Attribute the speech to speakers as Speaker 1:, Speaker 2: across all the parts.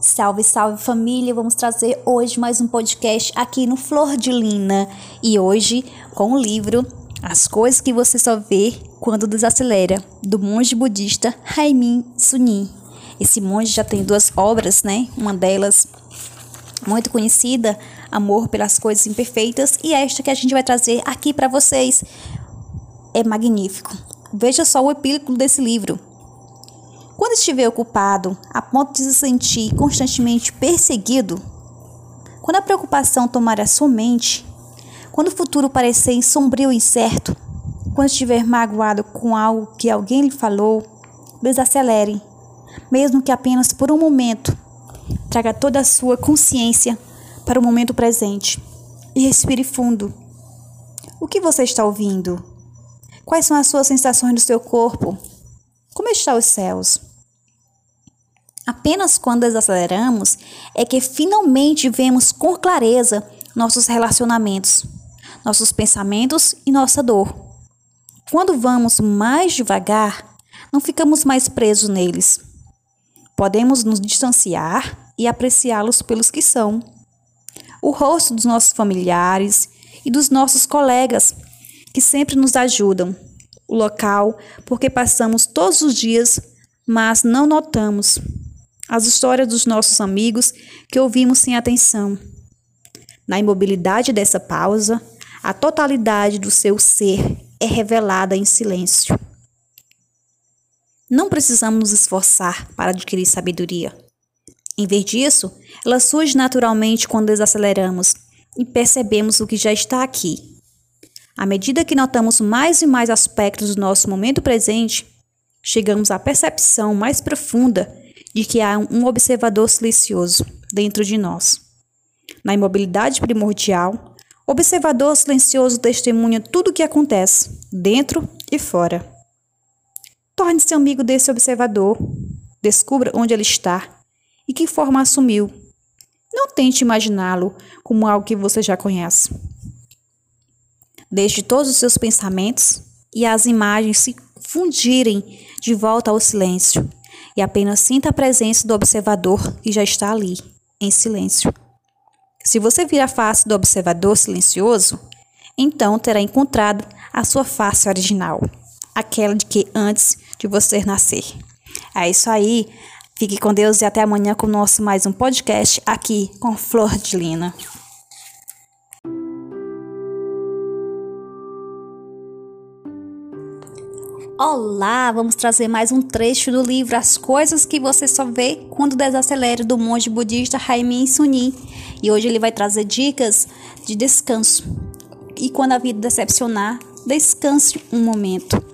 Speaker 1: Salve, salve família! Vamos trazer hoje mais um podcast aqui no Flor de Lina e hoje com o livro As Coisas que Você Só Vê Quando Desacelera, do monge budista Raimin Sunim. Esse monge já tem duas obras, né? Uma delas muito conhecida, Amor pelas Coisas Imperfeitas, e esta que a gente vai trazer aqui para vocês é magnífico. Veja só o epílogo desse livro. Quando estiver ocupado a ponto de se sentir constantemente perseguido, quando a preocupação tomar a sua mente, quando o futuro parecer sombrio e incerto, quando estiver magoado com algo que alguém lhe falou, desacelere, mesmo que apenas por um momento. Traga toda a sua consciência para o momento presente e respire fundo. O que você está ouvindo? Quais são as suas sensações do seu corpo? Como estão os céus? Apenas quando desaceleramos é que finalmente vemos com clareza nossos relacionamentos, nossos pensamentos e nossa dor. Quando vamos mais devagar, não ficamos mais presos neles. Podemos nos distanciar e apreciá-los pelos que são. O rosto dos nossos familiares e dos nossos colegas, que sempre nos ajudam. O local, porque passamos todos os dias, mas não notamos as histórias dos nossos amigos que ouvimos sem atenção. Na imobilidade dessa pausa, a totalidade do seu ser é revelada em silêncio. Não precisamos nos esforçar para adquirir sabedoria. Em vez disso, ela surge naturalmente quando desaceleramos e percebemos o que já está aqui. À medida que notamos mais e mais aspectos do nosso momento presente, chegamos à percepção mais profunda de que há um observador silencioso dentro de nós. Na imobilidade primordial, o observador silencioso testemunha tudo o que acontece, dentro e fora. Torne-se amigo desse observador, descubra onde ele está e que forma assumiu. Não tente imaginá-lo como algo que você já conhece. Deixe todos os seus pensamentos e as imagens se fundirem de volta ao silêncio e apenas sinta a presença do observador que já está ali, em silêncio. Se você vir a face do observador silencioso, então terá encontrado a sua face original, aquela de que antes de você nascer. É isso aí. Fique com Deus e até amanhã com o nosso mais um podcast aqui com Flor de Lina. Olá, vamos trazer mais um trecho do livro As Coisas que Você Só Vê Quando Desacelera, do monge budista Raimin Sunim. E hoje ele vai trazer dicas de descanso. E quando a vida decepcionar, descanse um momento.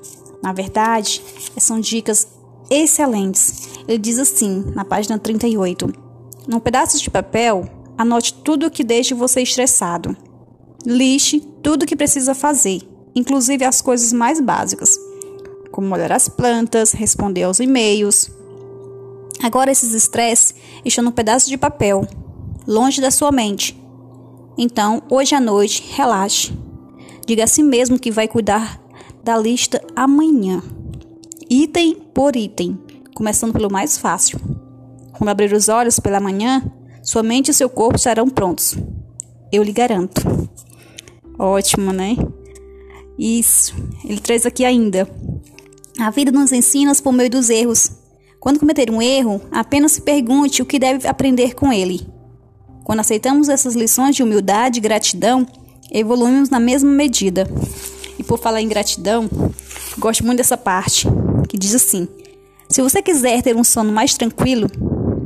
Speaker 1: Na verdade, são dicas excelentes. Ele diz assim, na página 38. Num pedaço de papel, anote tudo o que deixe você estressado. Lixe tudo o que precisa fazer, inclusive as coisas mais básicas como olhar as plantas, responder aos e-mails. Agora esses estresses estão num pedaço de papel, longe da sua mente. Então, hoje à noite, relaxe. Diga a si mesmo que vai cuidar da lista amanhã, item por item, começando pelo mais fácil. Quando abrir os olhos pela manhã, sua mente e seu corpo estarão prontos. Eu lhe garanto. Ótimo, né? Isso. Ele traz aqui ainda. A vida nos ensina por meio dos erros. Quando cometer um erro, apenas se pergunte o que deve aprender com ele. Quando aceitamos essas lições de humildade e gratidão, evoluímos na mesma medida. E por falar em gratidão, gosto muito dessa parte, que diz assim: Se você quiser ter um sono mais tranquilo,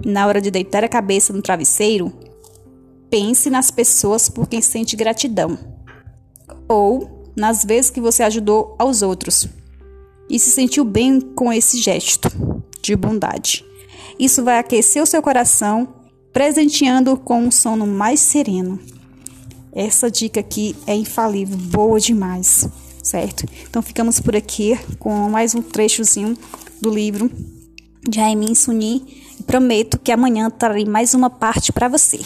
Speaker 1: na hora de deitar a cabeça no travesseiro, pense nas pessoas por quem sente gratidão, ou nas vezes que você ajudou aos outros e se sentiu bem com esse gesto de bondade. Isso vai aquecer o seu coração, presenteando com um sono mais sereno. Essa dica aqui é infalível, boa demais, certo? Então ficamos por aqui com mais um trechozinho do livro de Raimin Suni prometo que amanhã trarei mais uma parte para você.